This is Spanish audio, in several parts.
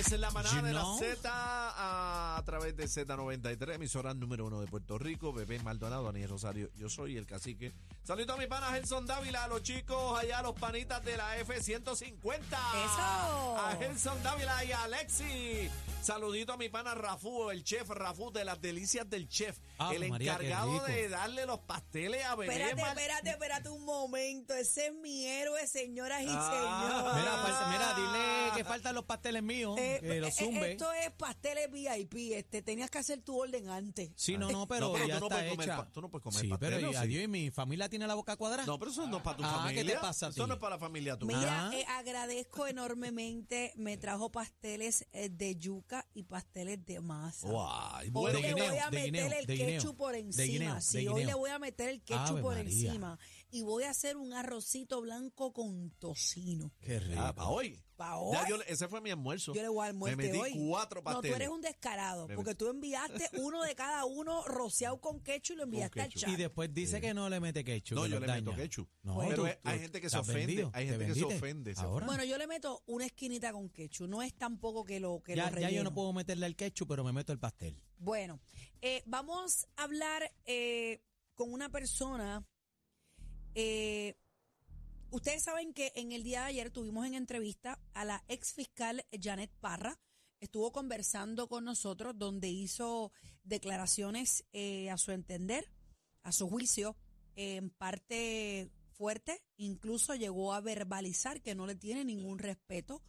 My goodness, la manada You de la know? Z a, través de Z93, emisora número uno de Puerto Rico, Bebé Maldonado, Daniel Rosario, yo soy el cacique. Saludito a mi pana Gelson Dávila, a los chicos allá, los panitas de la F-150. ¡Eso! A Gelson Dávila y a Alexi. Saludito a mi pana Rafú, el chef Rafú de las delicias del chef. Ave el María, encargado de darle los pasteles a Bebé Espérate, Mal- espérate, espérate un momento. Ese es mi héroe, señoras y Ah. señores. Mira, mira, dile que faltan los pasteles míos, Eh, que eh, los zumbe. Esto es pasteles VIP. Este, tenías que hacer tu orden antes. Sí, no, no, pero, No, pero ya tú no está comer tú no puedes comer sí, pero ¿o y sí? adiós, y mi familia tiene la boca cuadrada. No, pero eso no es para tu Ah, ¿qué familia. te pasa Eso no es para la familia tuya. Mira, Ah. eh, agradezco enormemente. Me trajo pasteles eh, de yuca y pasteles de masa. Hoy bueno, de le guineo, voy a meter guineo, el guineo, ketchup por de encima. guineo, de sí, hoy le voy a meter el ketchup Ave por María. encima. Y voy a hacer un arrocito blanco con tocino. Qué rico. Ah, para hoy. Pa' hoy. Ya, yo le- ese fue mi almuerzo. Yo le voy a almuerzo Me metí hoy. cuatro No, pasteles. tú eres un descarado, Me porque metí- tú enviaste uno de cada uno rociado con ketchup y lo enviaste al chat. Y después dice que no le mete ketchup. No, yo le meto ketchup. No, Pero tú- hay- gente que se ofende, vendido, hay te gente que se ofende, Ahora. Bueno, yo le meto una esquinita con ketchup. No es tampoco que lo que ya, lo ya yo no puedo meterle el ketchup, pero me meto el pastel. Bueno, eh, vamos a hablar eh, con una persona. Eh, ustedes saben que en el día de ayer tuvimos en entrevista a la ex fiscal Janet Parra. Estuvo conversando con nosotros donde hizo declaraciones eh, a su entender, a su juicio, en parte fuerte. Incluso llegó a verbalizar que no le tiene ningún respeto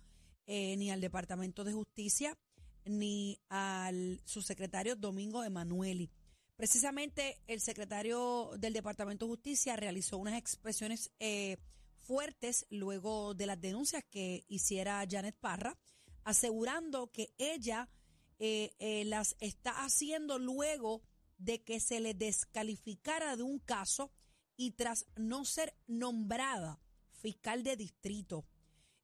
eh, ni al Departamento de Justicia ni al subsecretario Domingo Emanueli. Precisamente el secretario del Departamento de Justicia realizó unas expresiones eh, fuertes luego de las denuncias que hiciera Janet Parra, asegurando que ella eh, eh, las está haciendo luego de que se le descalificara de un caso y tras no ser nombrada fiscal de distrito.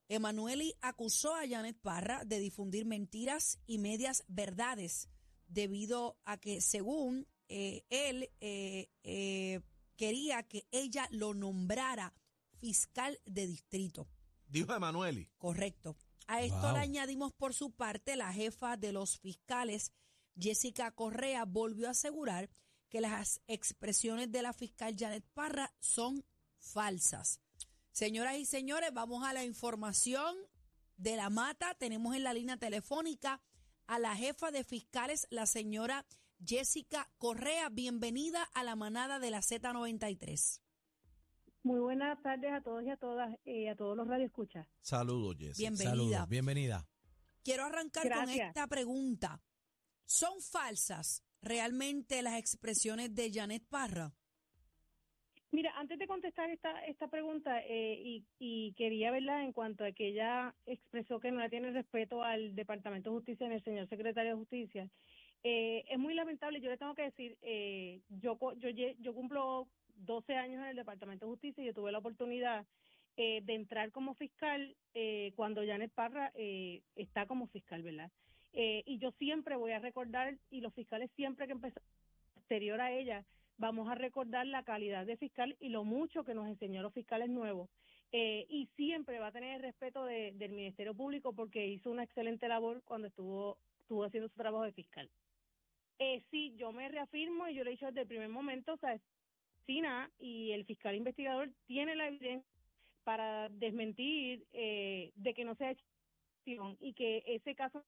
Emanueli acusó a Janet Parra de difundir mentiras y medias verdades debido a que, según eh, él, eh, eh, quería que ella lo nombrara fiscal de distrito. Dijo Emanueli. Correcto. A esto Wow. le añadimos por su parte la jefa de los fiscales, Jessica Correa, volvió a asegurar que las expresiones de la fiscal Janet Parra son falsas. Señoras y señores, vamos a la información de la mata. Tenemos en la línea telefónica a la jefa de fiscales, la señora Jessica Correa. Bienvenida a la manada de la Z93. Muy buenas tardes a todos y a todas, eh, a todos los radioescuchas. Saludos, Jessy. Bienvenida. Saludos, bienvenida. Quiero arrancar con esta pregunta. ¿Son falsas realmente las expresiones de Janet Parra? Mira, antes de contestar esta esta pregunta, eh, y, y quería verla en cuanto a que ella expresó que no le tiene respeto al Departamento de Justicia ni al señor secretario de Justicia, eh, es muy lamentable, yo le tengo que decir, eh, yo, yo, yo cumplo 12 años en el Departamento de Justicia y yo tuve la oportunidad eh, de entrar como fiscal eh, cuando Janet Parra eh, está como fiscal, ¿verdad? Eh, y yo siempre voy a recordar, y los fiscales siempre que empezaron, posterior a ella, vamos a recordar la calidad de fiscal y lo mucho que nos enseñó los fiscales nuevos. Eh, y siempre va a tener el respeto de- del Ministerio Público porque hizo una excelente labor cuando estuvo, estuvo haciendo su trabajo de fiscal. Eh, sí, yo me reafirmo y yo lo he dicho desde el primer momento, o sea, SINA y el fiscal investigador tiene la evidencia para desmentir eh, de que no se ha hecho y que ese caso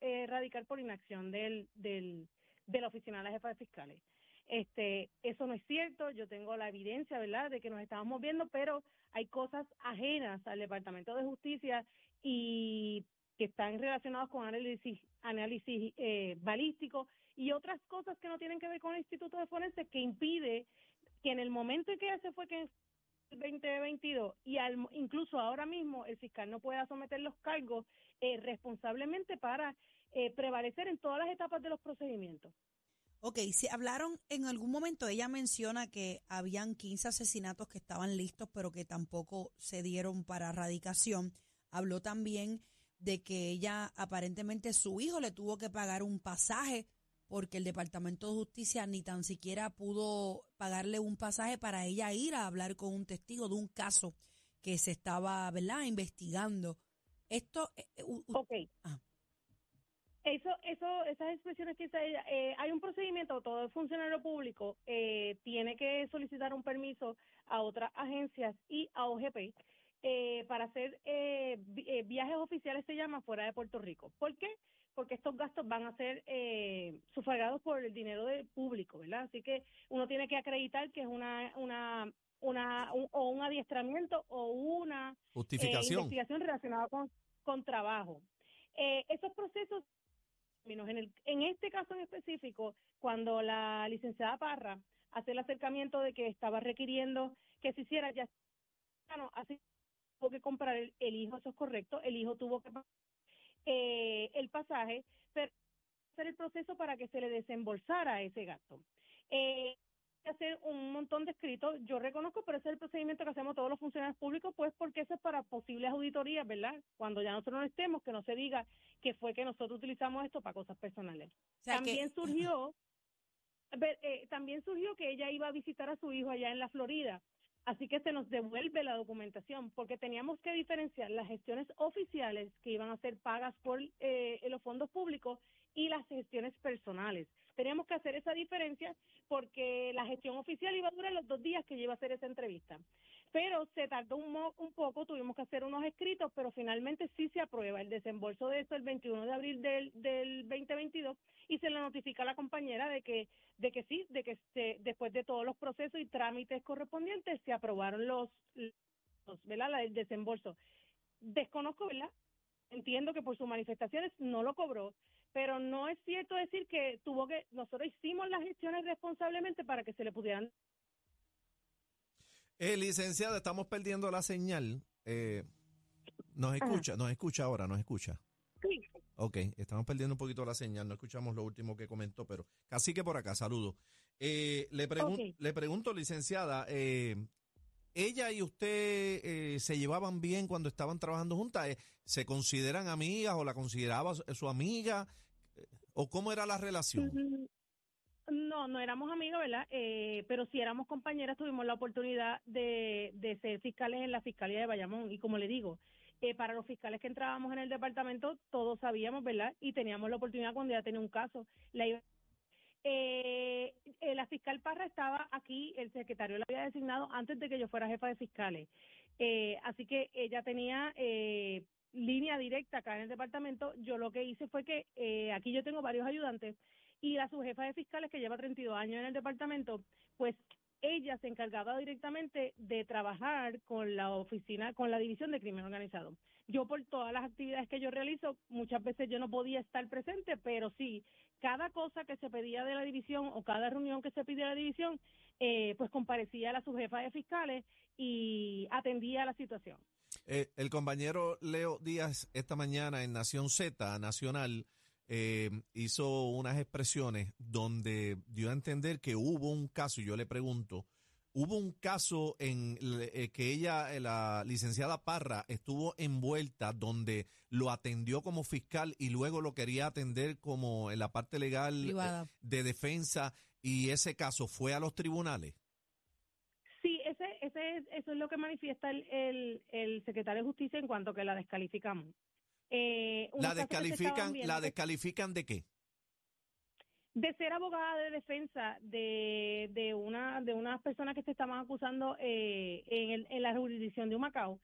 eh, radical por inacción del, del, de la oficina de la jefa de fiscales. Este, eso no es cierto, yo tengo la evidencia, ¿verdad?, de que nos estamos moviendo, pero hay cosas ajenas al Departamento de Justicia y que están relacionadas con análisis, análisis eh, balístico y otras cosas que no tienen que ver con el Instituto de Forense que impide que en el momento en que se fue que en el 2022 y al, incluso ahora mismo el fiscal no pueda someter los cargos eh, responsablemente para eh, prevalecer en todas las etapas de los procedimientos. Ok, si hablaron en algún momento, ella menciona que habían 15 asesinatos que estaban listos, pero que tampoco se dieron para erradicación. Habló también de que ella, aparentemente, su hijo le tuvo que pagar un pasaje porque el Departamento de Justicia ni tan siquiera pudo pagarle un pasaje para ella ir a hablar con un testigo de un caso que se estaba, ¿verdad?, investigando. Esto. eh, eh, u- u- Ok. Ah. Eso, eso, esas expresiones que dice ella, eh, hay un procedimiento, todo funcionario público eh, tiene que solicitar un permiso a otras agencias y a OGP eh, para hacer vi- viajes oficiales, se llama, fuera de Puerto Rico. ¿Por qué? Porque estos gastos van a ser eh, sufragados por el dinero del público, ¿verdad? Así que uno tiene que acreditar que es una, una, una, un- o un adiestramiento o una eh, Justificación. investigación relacionada con, con trabajo. Eh, esos procesos, en, el, en este caso en específico, cuando la licenciada Parra hace el acercamiento de que estaba requiriendo que se hiciera ya, bueno, así tuvo que comprar el, el hijo, eso es correcto, el hijo tuvo que pagar eh, el pasaje, pero hacer el proceso para que se le desembolsara ese gasto. Eh, hacer un montón de escritos, yo reconozco, pero ese es el procedimiento que hacemos todos los funcionarios públicos, pues porque eso es para posibles auditorías, ¿verdad? Cuando ya nosotros no estemos, que no se diga que fue que nosotros utilizamos esto para cosas personales. o sea, que- También surgió, eh, también surgió que ella iba a visitar a su hijo allá en la Florida. Así que se nos devuelve la documentación porque teníamos que diferenciar las gestiones oficiales que iban a ser pagas por eh, los fondos públicos y las gestiones personales. Teníamos que hacer esa diferencia porque la gestión oficial iba a durar los dos días que iba a hacer esa entrevista. Pero se tardó un, mo- un poco, tuvimos que hacer unos escritos, pero finalmente sí se aprueba el desembolso de esto el 21 de abril del, del 2022 y se le notifica a la compañera de que de que sí, de que se, después de todos los procesos y trámites correspondientes se aprobaron los, los ¿verdad? Del desembolso. Desconozco, ¿verdad? Entiendo que por sus manifestaciones no lo cobró, pero no es cierto decir que tuvo que nosotros hicimos las gestiones responsablemente para que se le pudieran Eh, licenciada, estamos perdiendo la señal. Eh, nos escucha, nos escucha ahora, nos escucha. Sí. Ok, estamos perdiendo un poquito la señal, no escuchamos lo último que comentó, pero casi que por acá, saludos. Eh, le, pregun- Ok. le pregunto, licenciada, eh, ¿ella y usted eh, se llevaban bien cuando estaban trabajando juntas? Eh, ¿Se consideran amigas o la consideraba su, su amiga? Eh, ¿O cómo era la relación? No, no éramos amigas, ¿verdad? Eh, pero sí éramos compañeras, tuvimos la oportunidad de, de ser fiscales en la Fiscalía de Bayamón. Y como le digo, eh, para los fiscales que entrábamos en el departamento, todos sabíamos, ¿verdad? Y teníamos la oportunidad cuando ya tenía un caso. La eh, eh, la fiscal Parra estaba aquí, el secretario la había designado antes de que yo fuera jefa de fiscales. Eh, así que ella tenía eh, línea directa acá en el departamento. Yo lo que hice fue que eh, aquí yo tengo varios ayudantes y la subjefa de fiscales que lleva 32 años en el departamento, pues ella se encargaba directamente de trabajar con la oficina, con la división de crimen organizado. Yo por todas las actividades que yo realizo, muchas veces yo no podía estar presente, pero sí, cada cosa que se pedía de la división o cada reunión que se pidía de la división, eh, pues comparecía la subjefa de fiscales y atendía la situación. Eh, el compañero Leo Díaz esta mañana en Nación Z Nacional eh, hizo unas expresiones donde dio a entender que hubo un caso, y yo le pregunto, hubo un caso en el- eh, que ella, eh, la licenciada Parra, estuvo envuelta donde lo atendió como fiscal y luego lo quería atender como en la parte legal eh, Privada. de defensa y ese caso fue a los tribunales. Sí, ese, ese es, eso es lo que manifiesta el, el, el secretario de Justicia en cuanto que la descalificamos. Eh, La descalifican, la descalifican de qué? de ser abogada de defensa de, de una de unas personas que se estaban acusando eh, en, el- en la jurisdicción de Humacao,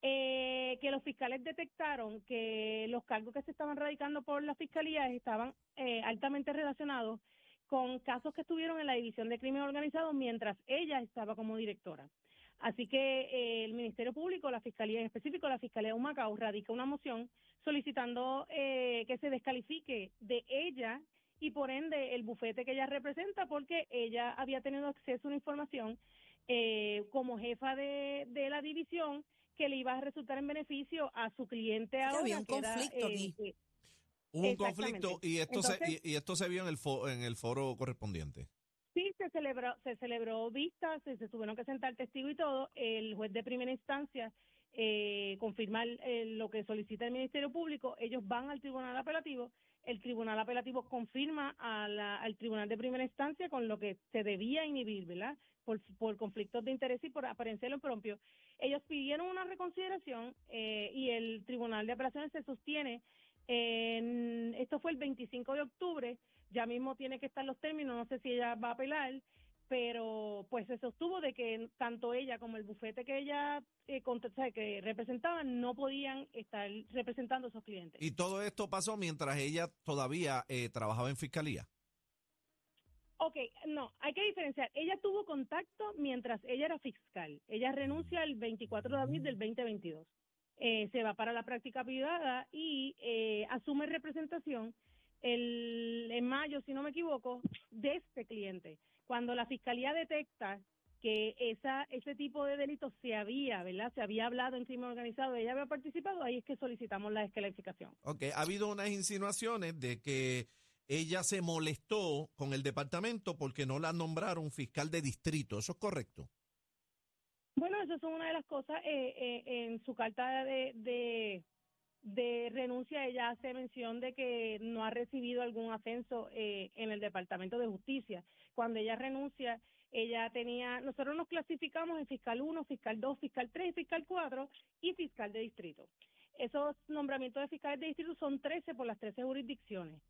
eh, que los fiscales detectaron que los cargos que se estaban radicando por la fiscalía estaban eh, altamente relacionados con casos que estuvieron en la división de crimen organizado mientras ella estaba como directora. Así que eh, el Ministerio Público, la Fiscalía en específico, la Fiscalía de Humacao, radica una moción solicitando eh, que se descalifique de ella y por ende el bufete que ella representa porque ella había tenido acceso a una información eh, como jefa de, de la división que le iba a resultar en beneficio a su cliente ahora. había un que era, conflicto eh, aquí. eh, Hubo un conflicto y esto, se, y esto se vio en el, fo- en el foro correspondiente. Sí, se celebró, se celebró vistas, se, tuvieron que sentar testigos y todo. El juez de primera instancia eh, confirma el- lo que solicita el Ministerio Público. Ellos van al Tribunal Apelativo. El Tribunal Apelativo confirma a al Tribunal de primera instancia con lo que se debía inhibir, ¿verdad? Por, por conflictos de interés y por apariencia de lo propio. Ellos pidieron una reconsideración eh, y el Tribunal de Apelaciones se sostiene. En, esto fue el 25 de octubre ya mismo tiene que estar los términos, no sé si ella va a apelar, pero pues se sostuvo de que tanto ella como el bufete que ella eh, cont- o sea, que representaban no podían estar representando a esos clientes. Y todo esto pasó mientras ella todavía eh, trabajaba en fiscalía. Ok, no, hay que diferenciar. Ella tuvo contacto mientras ella era fiscal. Ella renuncia el 24 de abril del 2022. Eh, se va para la práctica privada y eh, asume representación el, en mayo, si no me equivoco, de este cliente. Cuando la fiscalía detecta que esa ese tipo de delitos se había, ¿verdad? Se había hablado en crimen organizado, ella había participado, ahí es que solicitamos la descalificación. Ok, ha habido unas insinuaciones de que ella se molestó con el departamento porque no la nombraron fiscal de distrito. ¿Eso es correcto? Bueno, eso es una de las cosas. eh, eh, en su carta de, de, renuncia, ella hace mención de que no ha recibido algún ascenso eh, en el Departamento de Justicia. Cuando ella renuncia, ella tenía, nosotros nos clasificamos en fiscal 1, fiscal 2, fiscal 3, fiscal 4 y fiscal de distrito. Esos nombramientos de fiscales de distrito son 13 por las 13 jurisdicciones.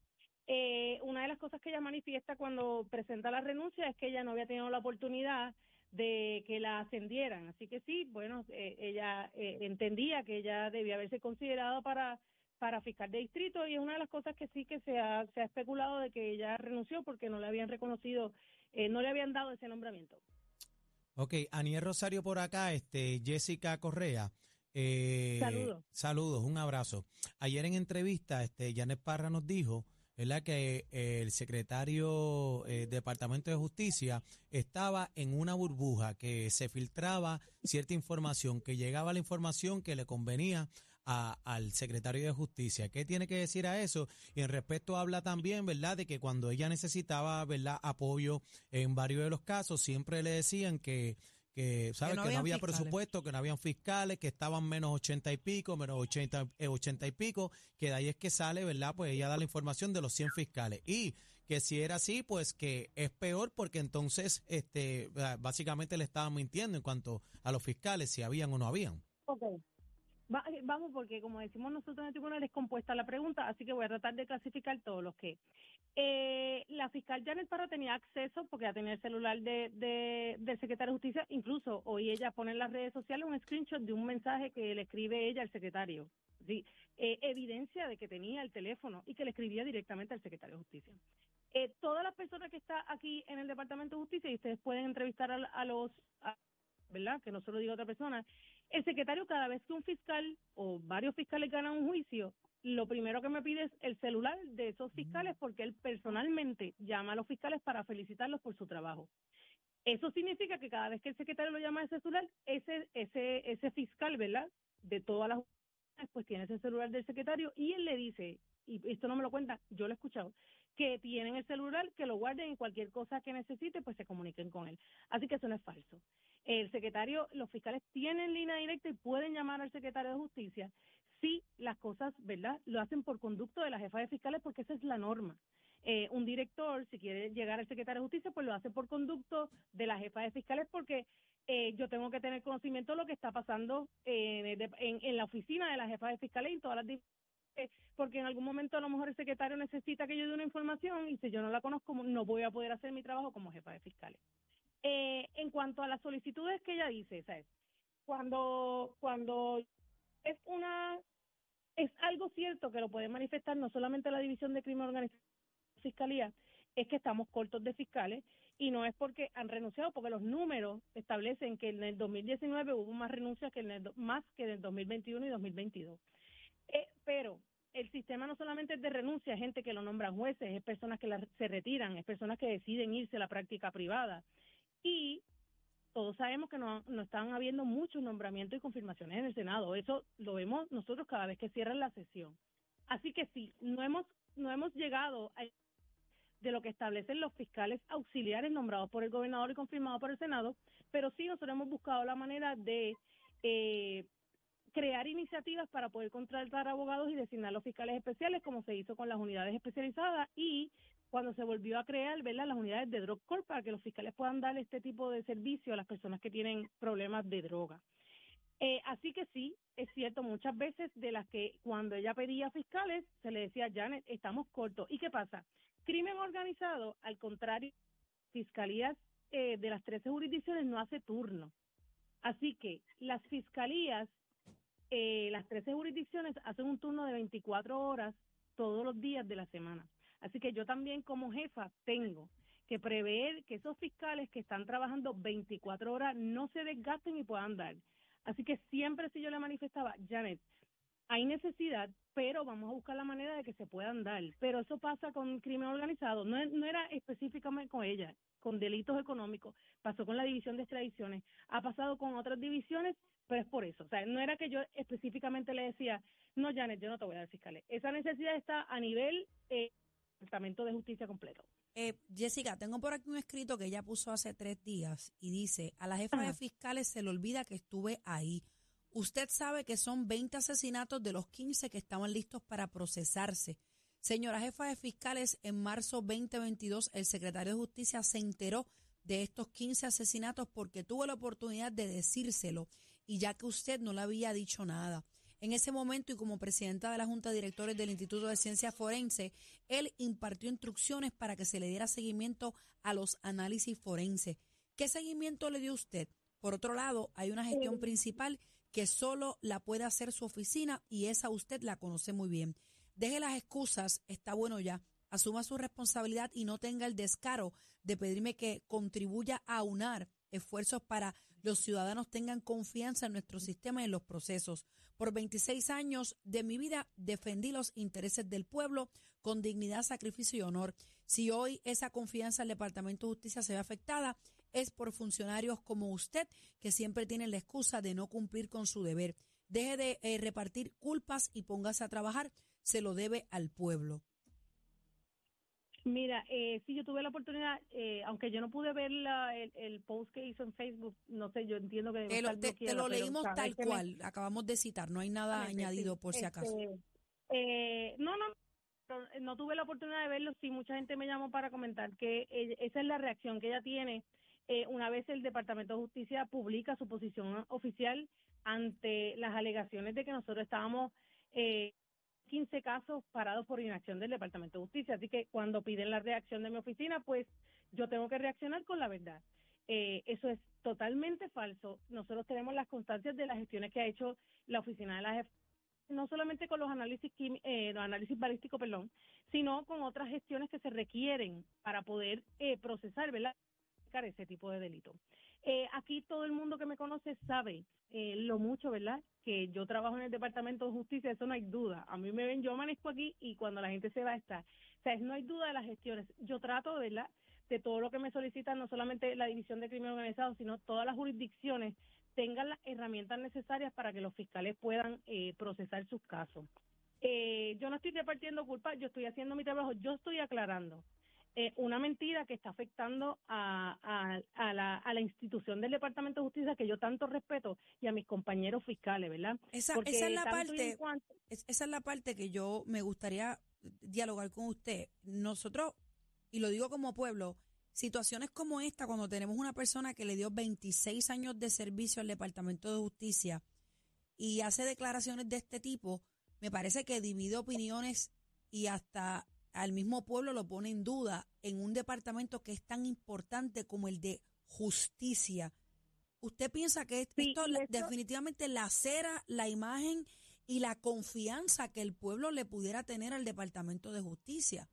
Eh, una de las cosas que ella manifiesta cuando presenta la renuncia es que ella no había tenido la oportunidad de que la ascendieran. Así que sí, bueno, eh, ella eh, entendía que ella debía haberse considerado para para fiscal de distrito y es una de las cosas que sí que se ha, se ha especulado de que ella renunció porque no le habían reconocido, eh, no le habían dado ese nombramiento. Ok, Aniel Rosario por acá, este, Jessica Correa. eh, Saludos. Saludos, un abrazo. Ayer en entrevista, este, Janet Parra nos dijo, ¿verdad?, que eh, el secretario eh, Departamento de Justicia estaba en una burbuja, que se filtraba cierta información, que llegaba la información que le convenía a- al secretario de Justicia. ¿Qué tiene que decir a eso? Y en respecto habla también, ¿verdad?, de que cuando ella necesitaba, ¿verdad?, apoyo en varios de los casos, siempre le decían que que, ¿sabes? no Que no, había fiscales. presupuesto, que no habían fiscales, que estaban menos ochenta y pico, menos ochenta, eh, ochenta y pico, que de ahí es que sale, ¿verdad? Pues ella da la información de los 100 fiscales. Y que si era así, pues que es peor porque entonces, este, básicamente le estaban mintiendo en cuanto a los fiscales, si habían o no habían. Ok. Va- eh, vamos, porque como decimos nosotros en el tribunal, es compuesta la pregunta, así que voy a tratar de clasificar todos los que. Eh, la fiscal Janet Parra tenía acceso, porque ya tenía el celular de, de- del secretario de Justicia, incluso hoy ella pone en las redes sociales un screenshot de un mensaje que le escribe ella al secretario. Sí, eh, evidencia de que tenía el teléfono y que le escribía directamente al secretario de Justicia. Eh, todas las personas que están aquí en el Departamento de Justicia, y ustedes pueden entrevistar a, a los, ¿verdad? Que no se lo diga otra persona, el secretario cada vez que un fiscal o varios fiscales ganan un juicio, lo primero que me pide es el celular de esos fiscales porque él personalmente llama a los fiscales para felicitarlos por su trabajo. Eso significa que cada vez que el secretario lo llama a ese celular, ese ese ese fiscal, ¿verdad? De todas las pues tiene ese celular del secretario y él le dice, y esto no me lo cuenta, yo lo he escuchado, que tienen el celular, que lo guarden y cualquier cosa que necesite, pues se comuniquen con él. Así que eso no es falso. El secretario, los fiscales tienen línea directa y pueden llamar al secretario de Justicia si las cosas, ¿verdad? Lo hacen por conducto de la jefa de fiscales porque esa es la norma. Eh, un director, si quiere llegar al secretario de Justicia, pues lo hace por conducto de la jefa de fiscales porque eh, yo tengo que tener conocimiento de lo que está pasando en, de- en, en la oficina de la jefa de fiscales y en todas las eh, porque en algún momento a lo mejor el secretario necesita que yo dé una información y si yo no la conozco no voy a poder hacer mi trabajo como jefa de fiscales. Eh, en cuanto a las solicitudes que ella dice, ¿sabes? Cuando, cuando es una, es algo cierto que lo puede manifestar no solamente la División de Crimen Organizado Fiscalía, es que estamos cortos de fiscales y no es porque han renunciado, porque los números establecen que en el 2019 hubo más renuncias que en el, más que en el 2021 y 2022. Eh, pero el sistema no solamente es de renuncia, es gente que lo nombran jueces, es personas que la- se retiran, es personas que deciden irse a la práctica privada. Y todos sabemos que no, no están habiendo muchos nombramientos y confirmaciones en el Senado. Eso lo vemos nosotros cada vez que cierran la sesión. Así que sí, no hemos, no hemos llegado a de lo que establecen los fiscales auxiliares nombrados por el gobernador y confirmados por el Senado, pero sí nosotros hemos buscado la manera de eh, crear iniciativas para poder contratar abogados y designar los fiscales especiales, como se hizo con las unidades especializadas y cuando se volvió a crear ¿verdad? las unidades de Drug Corp para que los fiscales puedan dar este tipo de servicio a las personas que tienen problemas de droga. Eh, así que sí, es cierto, muchas veces de las que cuando ella pedía fiscales, se le decía, Janet, estamos cortos. ¿Y qué pasa? Crimen organizado, al contrario, fiscalías eh, de las 13 jurisdicciones no hace turno. Así que las fiscalías, eh, las 13 jurisdicciones hacen un turno de 24 horas todos los días de la semana. Así que yo también como jefa tengo que prever que esos fiscales que están trabajando 24 horas no se desgasten y puedan dar. Así que siempre si yo le manifestaba, Janet, hay necesidad, pero vamos a buscar la manera de que se puedan dar. Pero eso pasa con crimen organizado, no, no era específicamente con ella, con delitos económicos, pasó con la división de extradiciones, ha pasado con otras divisiones, pero es por eso. O sea, no era que yo específicamente le decía, no, Janet, yo no te voy a dar fiscales. Esa necesidad está a nivel eh, Departamento de Justicia completo. Eh, Jessica, tengo por aquí un escrito que ella puso hace tres días y dice, a la jefa de fiscales se le olvida que estuve ahí. Usted sabe que son 20 asesinatos de los 15 que estaban listos para procesarse. Señora jefa de fiscales, en marzo 2022 el secretario de Justicia se enteró de estos 15 asesinatos porque tuvo la oportunidad de decírselo y ya que usted no le había dicho nada. En ese momento y como presidenta de la Junta de Directores del Instituto de Ciencia Forense, él impartió instrucciones para que se le diera seguimiento a los análisis forenses. ¿Qué seguimiento le dio usted? Por otro lado, hay una gestión principal que solo la puede hacer su oficina y esa usted la conoce muy bien. Deje las excusas, está bueno ya. Asuma su responsabilidad y no tenga el descaro de pedirme que contribuya a unar esfuerzos para los ciudadanos tengan confianza en nuestro sistema y en los procesos. Por 26 años de mi vida defendí los intereses del pueblo con dignidad, sacrificio y honor. Si hoy esa confianza del Departamento de Justicia se ve afectada, es por funcionarios como usted que siempre tienen la excusa de no cumplir con su deber. Deje de eh, repartir culpas y póngase a trabajar. Se lo debe al pueblo. Mira, eh, sí, yo tuve la oportunidad, eh, aunque yo no pude ver el, post que hizo en Facebook, no sé, yo entiendo que... Te lo, te, lo leímos tal cual, acabamos de citar, no hay nada añadido por si acaso. Este, eh, no, no, no tuve la oportunidad de verlo, sí, mucha gente me llamó para comentar que esa es la reacción que ella tiene eh, una vez el Departamento de Justicia publica su posición oficial ante las alegaciones de que nosotros estábamos... Eh, 15 casos parados por inacción del Departamento de Justicia. Así que cuando piden la reacción de mi oficina, pues yo tengo que reaccionar con la verdad. Eh, eso es totalmente falso. Nosotros tenemos las constancias de las gestiones que ha hecho la oficina de la jefa no solamente con los análisis eh, los análisis balísticos, perdón, sino con otras gestiones que se requieren para poder eh, procesar, ¿verdad? ese tipo de delito. Eh, aquí todo el mundo que me conoce sabe eh, lo mucho, ¿verdad? Que yo trabajo en el Departamento de Justicia, eso no hay duda. A mí me ven, yo amanezco aquí y cuando la gente se va a estar. O sea, no hay duda de las gestiones. Yo trato, ¿verdad? De todo lo que me solicitan, no solamente la División de Crimen Organizado, sino todas las jurisdicciones tengan las herramientas necesarias para que los fiscales puedan eh, procesar sus casos. Eh, yo no estoy repartiendo culpa, yo estoy haciendo mi trabajo, yo estoy aclarando eh, una mentira que está afectando a, a, la, a, la, institución del Departamento de Justicia que yo tanto respeto y a mis compañeros fiscales, ¿verdad? Esa, esa es la parte, esa es la parte que yo me gustaría dialogar con usted. Nosotros, y lo digo como pueblo, situaciones como esta, cuando tenemos una persona que le dio 26 años de servicio al Departamento de Justicia y hace declaraciones de este tipo, me parece que divide opiniones y hasta al mismo pueblo lo pone en duda en un departamento que es tan importante como el de justicia. ¿Usted piensa que esto, definitivamente lacera la imagen y la confianza que el pueblo le pudiera tener al Departamento de Justicia?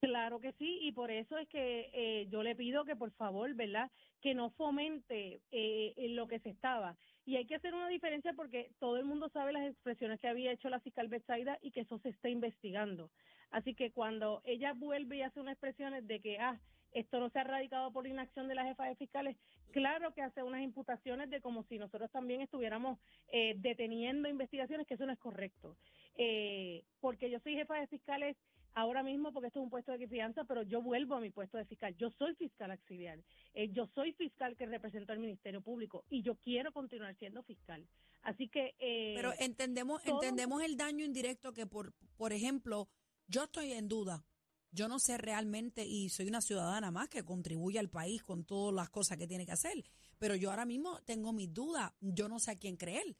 Claro que sí, y por eso es que eh, yo le pido que por favor, ¿verdad? Que no fomente eh, lo que se estaba. Y hay que hacer una diferencia porque todo el mundo sabe las expresiones que había hecho la fiscal Betsaida y que eso se está investigando. Así que cuando ella vuelve y hace unas expresiones de que, ah, esto no se ha radicado por inacción de la jefa de fiscales, claro que hace unas imputaciones de como si nosotros también estuviéramos eh, deteniendo investigaciones, que eso no es correcto. eh, porque yo soy jefa de fiscales ahora mismo porque esto es un puesto de confianza, pero yo vuelvo a mi puesto de fiscal. Yo soy fiscal auxiliar. Eh, yo soy fiscal que represento al Ministerio Público y yo quiero continuar siendo fiscal. Así que... Eh, Pero entendemos, todo- entendemos el daño indirecto que, por, por ejemplo, yo estoy en duda. Yo no sé realmente y soy una ciudadana más que contribuye al país con todas las cosas que tiene que hacer. Pero yo ahora mismo tengo mis dudas. Yo no sé a quién creer.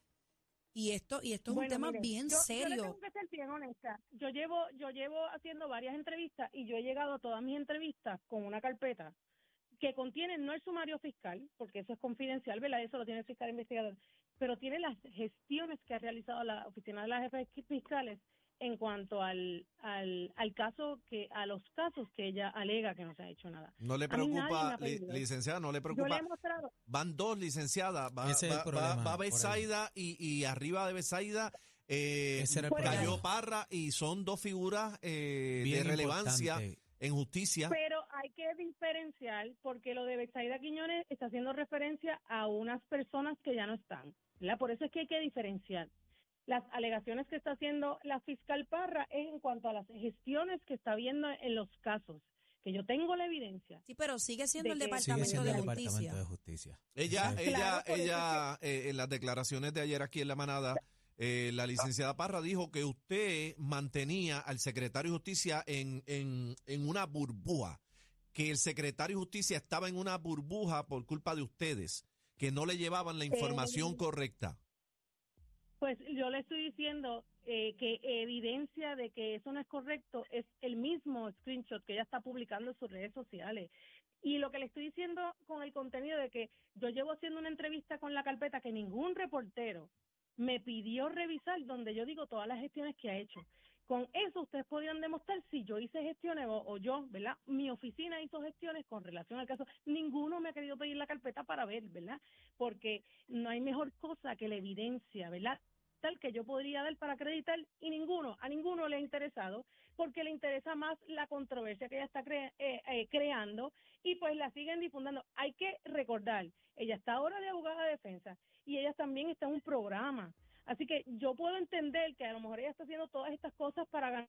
Y esto, y esto es un tema mire, bien yo- Yo serio. tengo que ser bien honesta. Yo llevo, yo llevo haciendo varias entrevistas y yo he llegado a todas mis entrevistas con una carpeta que contiene no el sumario fiscal, porque eso es confidencial, ¿verdad? Eso lo tiene el fiscal investigador, pero tiene las gestiones que ha realizado la oficina de las jefes fiscales en cuanto al, al, al caso que a los casos que ella alega que no se ha hecho nada. No le preocupa, li- licenciada, no le Yo le preocupa. he mostrado Van dos licenciadas, va, Ese es el va- problema, va- va por ahí. Besaida y, y arriba de Besaida eh, cayó. Parra y son dos figuras eh, de relevancia importante. en justicia. Pero hay que diferenciar porque lo de Betsaida Quiñones está haciendo referencia a unas personas que ya no están. ¿verdad? Por eso es que hay que diferenciar. Las alegaciones que está haciendo la fiscal Parra es en cuanto a las gestiones que está viendo en los casos, que yo tengo la evidencia. Sí, pero sigue siendo de el Sigue Departamento siendo de el Justicia. Departamento de Justicia. Ella, ella, Claro, ella, eh, en las declaraciones de ayer aquí en la manada, eh, la licenciada Parra dijo que usted mantenía al secretario de Justicia en, en, en una burbuja, que el secretario de Justicia estaba en una burbuja por culpa de ustedes, que no le llevaban la información Eh, correcta. Pues yo le estoy diciendo eh, que evidencia de que eso no es correcto es el mismo screenshot que ella está publicando en sus redes sociales. Y lo que le estoy diciendo con el contenido de que yo llevo haciendo una entrevista con la carpeta que ningún reportero me pidió revisar donde yo digo todas las gestiones que ha hecho. Con eso ustedes podrían demostrar si yo hice gestiones o, o yo, ¿verdad? Mi oficina hizo gestiones con relación al caso. Ninguno me ha querido pedir la carpeta para ver, ¿verdad? Porque no hay mejor cosa que la evidencia, ¿verdad? Tal que yo podría dar para acreditar y ninguno, a ninguno le ha interesado porque le interesa más la controversia que ella está eh, eh, creando y pues la siguen difundiendo. Hay que recordar, ella está ahora de abogada de defensa y ella también está en un programa. Así que yo puedo entender que a lo mejor ella está haciendo todas estas cosas para ganar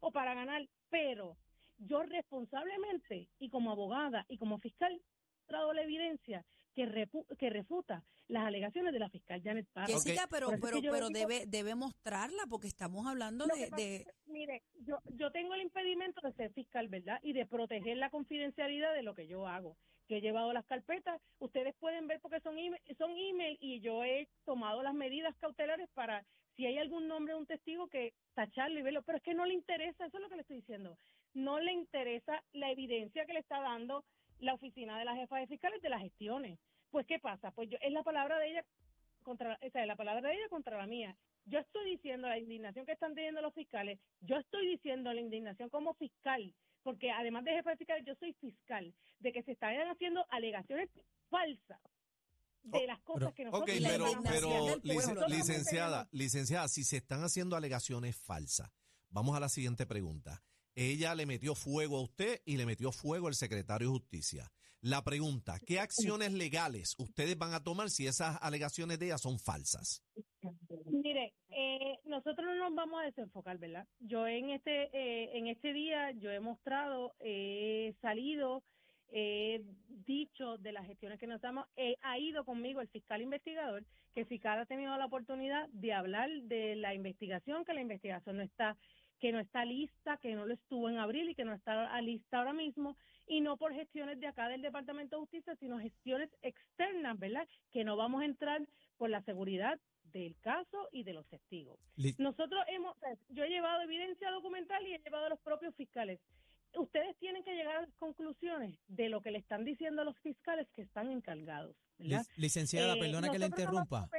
o para ganar, pero yo responsablemente y como abogada y como fiscal he dado la evidencia que, repu- que refuta las alegaciones de la fiscal Janet Parra. Pero, Por eso es pero, que pero digo- debe, debe mostrarla porque estamos hablando de, que pasa de- es que, mire, yo, yo tengo el impedimento de ser fiscal, ¿verdad? Y de proteger la confidencialidad de lo que yo hago. Que he llevado las carpetas, ustedes pueden ver porque son email, son email y yo he tomado las medidas cautelares para si hay algún nombre de un testigo que tacharlo y verlo, pero es que no le interesa, eso es lo que le estoy diciendo. No le interesa la evidencia que le está dando la oficina de la jefa de fiscales de las gestiones. Pues qué pasa? Pues yo es la palabra de ella contra, o sea, la palabra de ella contra la mía. Yo estoy diciendo la indignación que están teniendo los fiscales, yo estoy diciendo la indignación como fiscal, porque además de jefe de fiscal, yo soy fiscal, de que se están haciendo alegaciones falsas de las cosas pero- que nosotros Ok, pero, pero del pueblo lic- también. licenciada, licenciada, si se están haciendo alegaciones falsas, vamos a la siguiente pregunta. Ella le metió fuego a usted y le metió fuego al secretario de Justicia. La pregunta, ¿qué acciones legales ustedes van a tomar si esas alegaciones de ella son falsas? Mire, eh, nosotros no nos vamos a desenfocar, ¿verdad? Yo en este eh, en este día yo he mostrado, he salido, he dicho de las gestiones que nos damos, eh, ha ido conmigo el fiscal investigador, que el fiscal ha tenido la oportunidad de hablar de la investigación, que la investigación no está que no está lista, que no lo estuvo en abril y que no está lista ahora mismo, y no por gestiones de acá del Departamento de Justicia, sino gestiones externas, ¿verdad? Que no vamos a entrar por la seguridad del caso y de los testigos. Nosotros hemos, o sea, yo he llevado evidencia documental y he llevado a los propios fiscales. Ustedes tienen que llegar a las conclusiones de lo que le están diciendo a los fiscales que están encargados, licenciada, Eh, perdona que le interrumpa.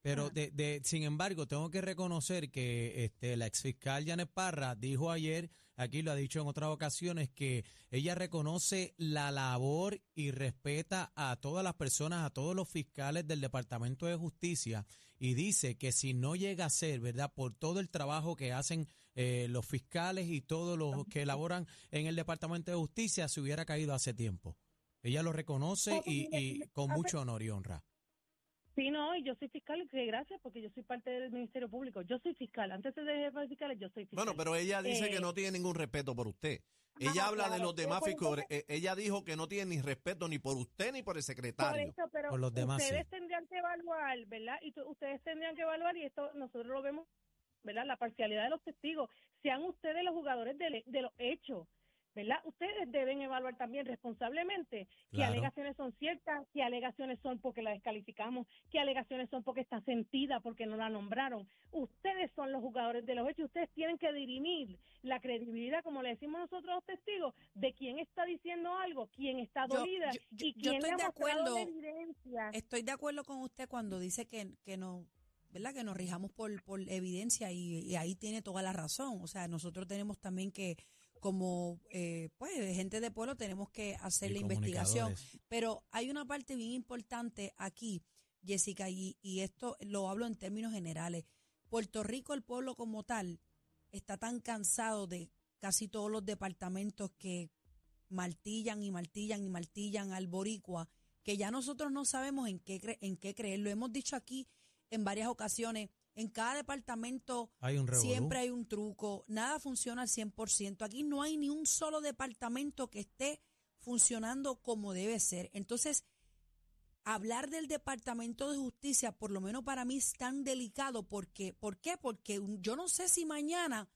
Pero de, de, sin embargo, tengo que reconocer que este, la exfiscal Janet Parra dijo ayer, aquí lo ha dicho en otras ocasiones, que ella reconoce la labor y respeta a todas las personas, a todos los fiscales del Departamento de Justicia y dice que si no llega a ser, ¿verdad? Por todo el trabajo que hacen eh, los fiscales y todos los que elaboran en el Departamento de Justicia, se hubiera caído hace tiempo. Ella lo reconoce y, y con mucho honor y honra. Sí, no, y yo soy fiscal, y que gracias, porque yo soy parte del Ministerio Público. Yo soy fiscal. Antes de jefe de fiscales, yo soy fiscal. Bueno, pero ella dice que Eh, no tiene ningún respeto por usted. Ajá, Ella habla de los pero demás fiscales. eso- Eh, Ella dijo que no tiene ni respeto ni por usted ni por el Por secretario. eso, pero Por los demás, ustedes sí. tendrían que evaluar, ¿verdad? Y ustedes tendrían que evaluar, y esto nosotros lo vemos, ¿verdad? La parcialidad de los testigos. Sean ustedes los jugadores de, de los hechos, ¿verdad? Ustedes deben evaluar también responsablemente qué Claro. alegaciones son ciertas, qué alegaciones son porque la descalificamos, qué alegaciones son porque está sentida, porque no la nombraron. Ustedes son los jugadores de los hechos. Ustedes tienen que dirimir la credibilidad, como le decimos nosotros a los testigos, de quién está diciendo algo, quién está dolida yo- yo- y quién estoy le ha de mostrado acuerdo. la evidencia. Estoy de acuerdo con usted cuando dice que, que no, ¿verdad? Que nos rijamos por, por evidencia y, y ahí tiene toda la razón. O sea, nosotros tenemos también que, como eh, pues gente de pueblo, tenemos que hacer Y la investigación. Pero hay una parte bien importante aquí, Jessica, y, y esto lo hablo en términos generales. Puerto Rico, el pueblo como tal, está tan cansado de casi todos los departamentos que martillan y martillan y martillan al boricua, que ya nosotros no sabemos en qué, cre- en qué creer. Lo hemos dicho aquí en varias ocasiones. En cada departamento Hay un revolú. Siempre hay un truco, nada funciona al 100%. Aquí no hay ni un solo departamento que esté funcionando como debe ser. Entonces, hablar del Departamento de Justicia, por lo menos para mí, es tan delicado. Porque, ¿Por qué? Porque yo no sé si mañana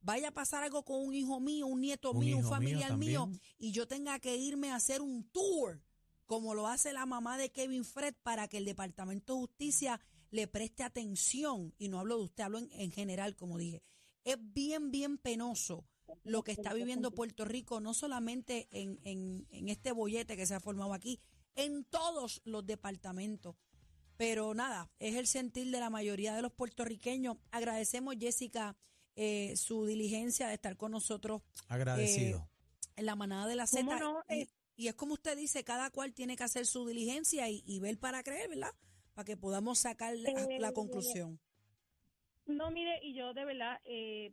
vaya a pasar algo con un hijo mío, un nieto Un mío, un mío familiar mío, y yo tenga que irme a hacer un tour, como lo hace la mamá de Kevin Fred, para que el Departamento de Justicia le preste atención. Y no hablo de usted, hablo en, en general, como dije. Es bien, bien penoso lo que está viviendo Puerto Rico, no solamente en, en, en este bollete que se ha formado aquí, en todos los departamentos. Pero nada, es el sentir de la mayoría de los puertorriqueños. Agradecemos, Jessica, eh, su diligencia de estar con nosotros Agradecido. en la manada de la ¿Cómo Z. no? Y, Eh, y es como usted dice, cada cual tiene que hacer su diligencia y, y ver para creer, ¿verdad? Para que podamos sacar la, la Eh, conclusión. No, mire, y yo de verdad, eh,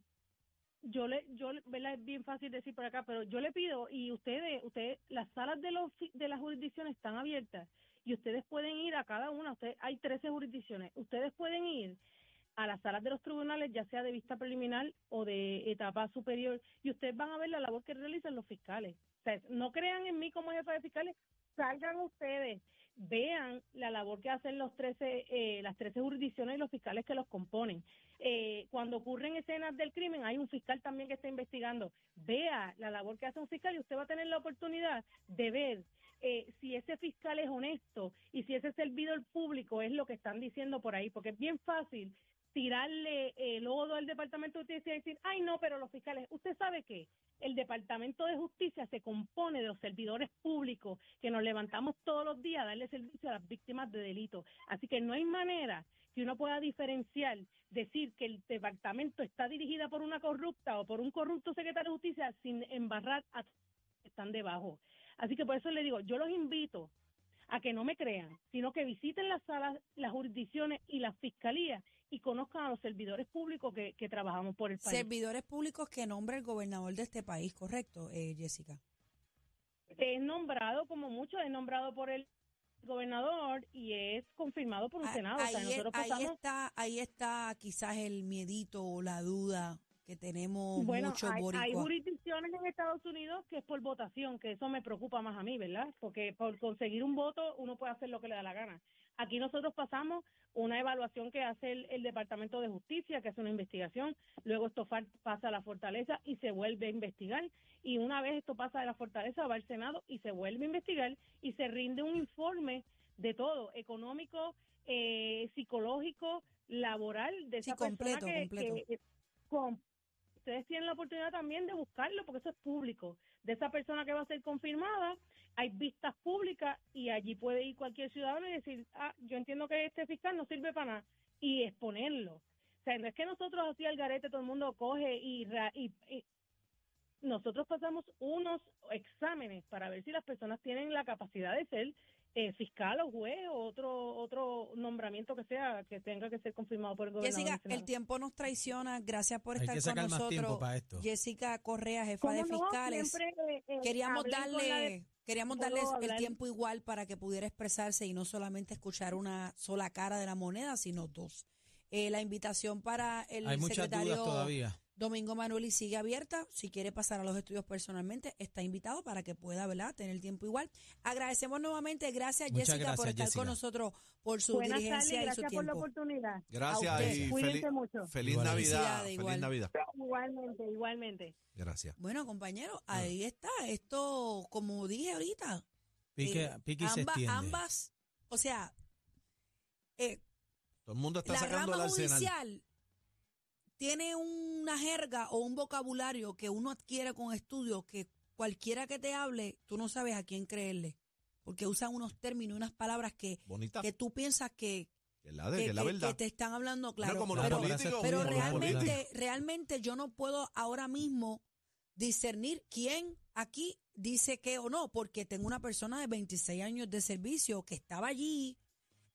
yo le, yo, ¿verdad? Es bien fácil decir por acá, pero yo le pido, y ustedes, ustedes, las salas de los, de las jurisdicciones están abiertas, y ustedes pueden ir a cada una, usted, hay 13 jurisdicciones, ustedes pueden ir a las salas de los tribunales, ya sea de vista preliminar o de etapa superior, y ustedes van a ver la labor que realizan los fiscales. O sea, no crean en mí como jefa de fiscales, salgan ustedes, vean la labor que hacen los 13, eh, las 13 jurisdicciones y los fiscales que los componen. Eh, cuando ocurren escenas del crimen, hay un fiscal también que está investigando. Vea la labor que hace un fiscal y usted va a tener la oportunidad de ver eh, si ese fiscal es honesto y si ese servidor público es lo que están diciendo por ahí, porque es bien fácil tirarle el lodo al Departamento de Justicia y decir, ay no, pero los fiscales, usted sabe que el Departamento de Justicia se compone de los servidores públicos que nos levantamos todos los días a darle servicio a las víctimas de delitos. Así que no hay manera que uno pueda diferenciar, decir que el departamento está dirigida por una corrupta o por un corrupto secretario de justicia sin embarrar a que están debajo. Así que por eso le digo, yo los invito a que no me crean, sino que visiten las salas, las jurisdicciones y las fiscalías y conozcan a los servidores públicos que, que trabajamos por el país. Servidores públicos que nombra el gobernador de este país, ¿correcto, eh, Jessica? Es nombrado, como mucho, es nombrado por el gobernador y es confirmado por un Ah, senado. O sea, ahí, nosotros ahí pasamos está, ahí está quizás el miedito o la duda que tenemos Bueno, hay, hay jurisdicciones en Estados Unidos que es por votación, que eso me preocupa más a mí, ¿verdad? Porque por conseguir un voto uno puede hacer lo que le da la gana. Aquí nosotros pasamos una evaluación que hace el, el Departamento de Justicia, que hace una investigación, luego esto pasa a la fortaleza y se vuelve a investigar, y una vez esto pasa de la fortaleza va al Senado y se vuelve a investigar y se rinde un informe de todo, económico, eh, psicológico, laboral, de Sí, esa persona completo, que- completo. que- con- ustedes tienen la oportunidad también de buscarlo porque eso es público. De esa persona que va a ser confirmada, hay vistas públicas y allí puede ir cualquier ciudadano y decir, ah, yo entiendo que este fiscal no sirve para nada y exponerlo. O sea, no es que nosotros así al garete todo el mundo coge y, ra- y, y nosotros pasamos unos exámenes para ver si las personas tienen la capacidad de ser eh, fiscal o juez o otro otro nombramiento que sea que tenga que ser confirmado por el gobernador. Jessica, el tiempo nos traiciona. Gracias por Hay estar que con sacar más tiempo nosotros. para esto. Jessica Correa, jefa de fiscales. Siempre, eh, eh, Queríamos darle, de- Queríamos ¿Puedo darles el tiempo igual para que pudiera expresarse y no solamente escuchar una sola cara de la moneda, sino dos. Eh, la invitación para el Hay muchas secretario dudas todavía. Domingo Manuel y sigue abierta. Si quiere pasar a los estudios personalmente, está invitado para que pueda, ¿verdad?, tener el tiempo igual. Agradecemos nuevamente, gracias Muchas Jessica por gracias, estar con nosotros, por su Buenas tardes, diligencia y su gracias por la tiempo. oportunidad. Gracias y Cuídense mucho. feliz Igual. Navidad. Feliz. Navidad. Igualmente, igualmente. Gracias. Bueno, compañeros, ahí está. Esto, como dije ahorita, Pique, eh, pique y se ambas, o sea, eh, Todo el mundo está la sacando rama arsenal. judicial tiene una jerga o un vocabulario que uno adquiere con estudios que cualquiera que te hable, tú no sabes a quién creerle, porque usan unos términos, unas palabras que, Bonita. que tú piensas que, la, de, que, que es la verdad. que te están hablando claro. como Claro, los políticos. Pero como realmente, realmente yo no puedo ahora mismo discernir quién aquí dice que o no, porque tengo una persona de 26 años de servicio que estaba allí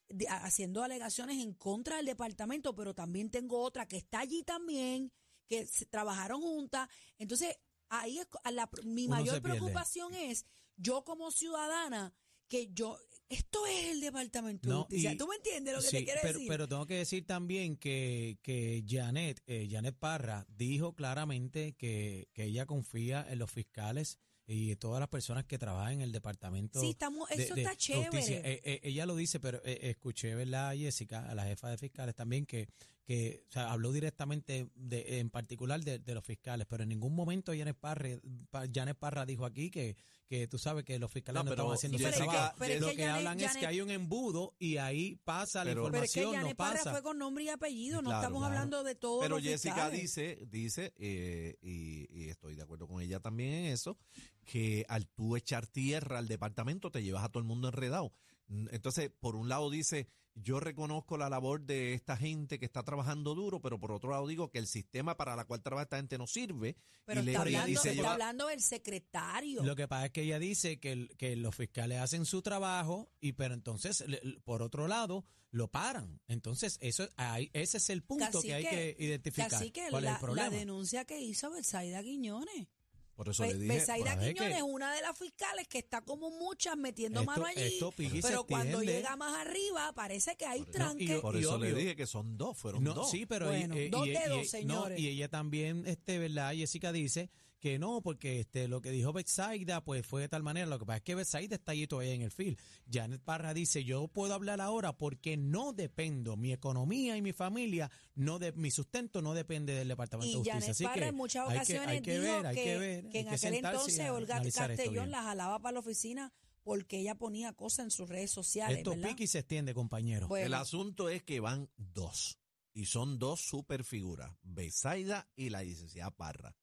de- haciendo alegaciones en contra del departamento, pero también tengo otra que está allí también, que se- trabajaron juntas. Entonces, ahí es a la- mi Uno mayor preocupación es yo como ciudadana que yo esto es el departamento de No, justicia. y- ¿Tú me entiendes lo que Sí, te quiero pero, decir? pero tengo que decir también que, que Janet, eh, Janet Parra dijo claramente que, que ella confía en los fiscales y todas las personas que trabajan en el departamento. Sí, estamos, eso de está chévere. Eh, eh, ella lo dice, pero eh, escuché, ¿verdad, Jessica, a la jefa de fiscales también, que, que o sea, habló directamente de, en particular de, de los fiscales, pero en ningún momento Janet Parra, Pa- Janet Parra dijo aquí que, que tú sabes que los fiscales No, estaban haciendo su trabajo. pero es lo que que, Janet- hablan es que hay un embudo y ahí pasa la Pero- Pero es que información, Janet no Parra pasa. fue con nombre y apellido, no Claro, estamos claro. hablando de todos Pero los Jessica fiscales. dice, dice eh, y, y estoy de acuerdo con ella también en eso, que al tú echar tierra al departamento te llevas a todo el mundo enredado. Entonces, por un lado dice, yo reconozco la labor de esta gente que está trabajando duro, pero por otro lado digo que el sistema para la cual trabaja esta gente no sirve. Pero y está, hablando, está lleva- hablando del secretario. Lo que pasa es que ella dice que, el- que los fiscales hacen su trabajo y pero entonces le- por otro lado lo paran. Entonces eso ahí, ese es el punto que hay que identificar. Así que ¿Cuál es la, el problema? la denuncia que hizo Betsaida Quiñones. Por eso Be- le dije, Quiñones es una de las fiscales que está como muchas metiendo Esto- mano allí. esto se pero cuando llega más arriba parece que hay Por eso- y por eso le dije que son dos, fueron No, dos. sí, pero Bueno, y, eh, dos y- dedos, y- no, señores. y ella también, este, ¿verdad? Jessica dice que no, porque este lo que dijo Betsaida, pues fue de tal manera. Lo que pasa es que Betsaida está allí todavía en el field. Janet Parra dice, yo puedo hablar ahora porque no dependo, mi economía y mi familia, no de, mi sustento no depende del Departamento Y de Justicia. Janet Así Parra que en muchas hay que- ocasiones hay que, dijo ver, hay que, que ver, que en que aquel entonces a- Olga Castellón la jalaba para la oficina porque ella ponía cosas en sus redes sociales, Esto ¿verdad? pique y se extiende, compañero. Bueno, El asunto es que van dos. Y son dos super figuras. Besaida y la licenciada Parra.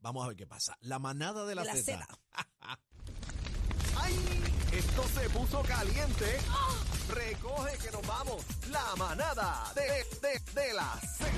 Vamos a ver qué pasa. La manada de la, la Z. ¡Ay! Esto se puso caliente. Recoge que nos vamos. La manada de, de, de la Z.